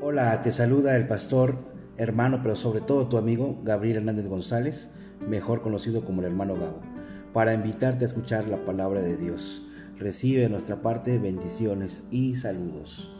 Hola, te saluda el pastor, hermano, pero sobre todo tu amigo Gabriel Hernández González, mejor conocido como el hermano Gabo, para invitarte a escuchar la palabra de Dios. Recibe de nuestra parte bendiciones y saludos.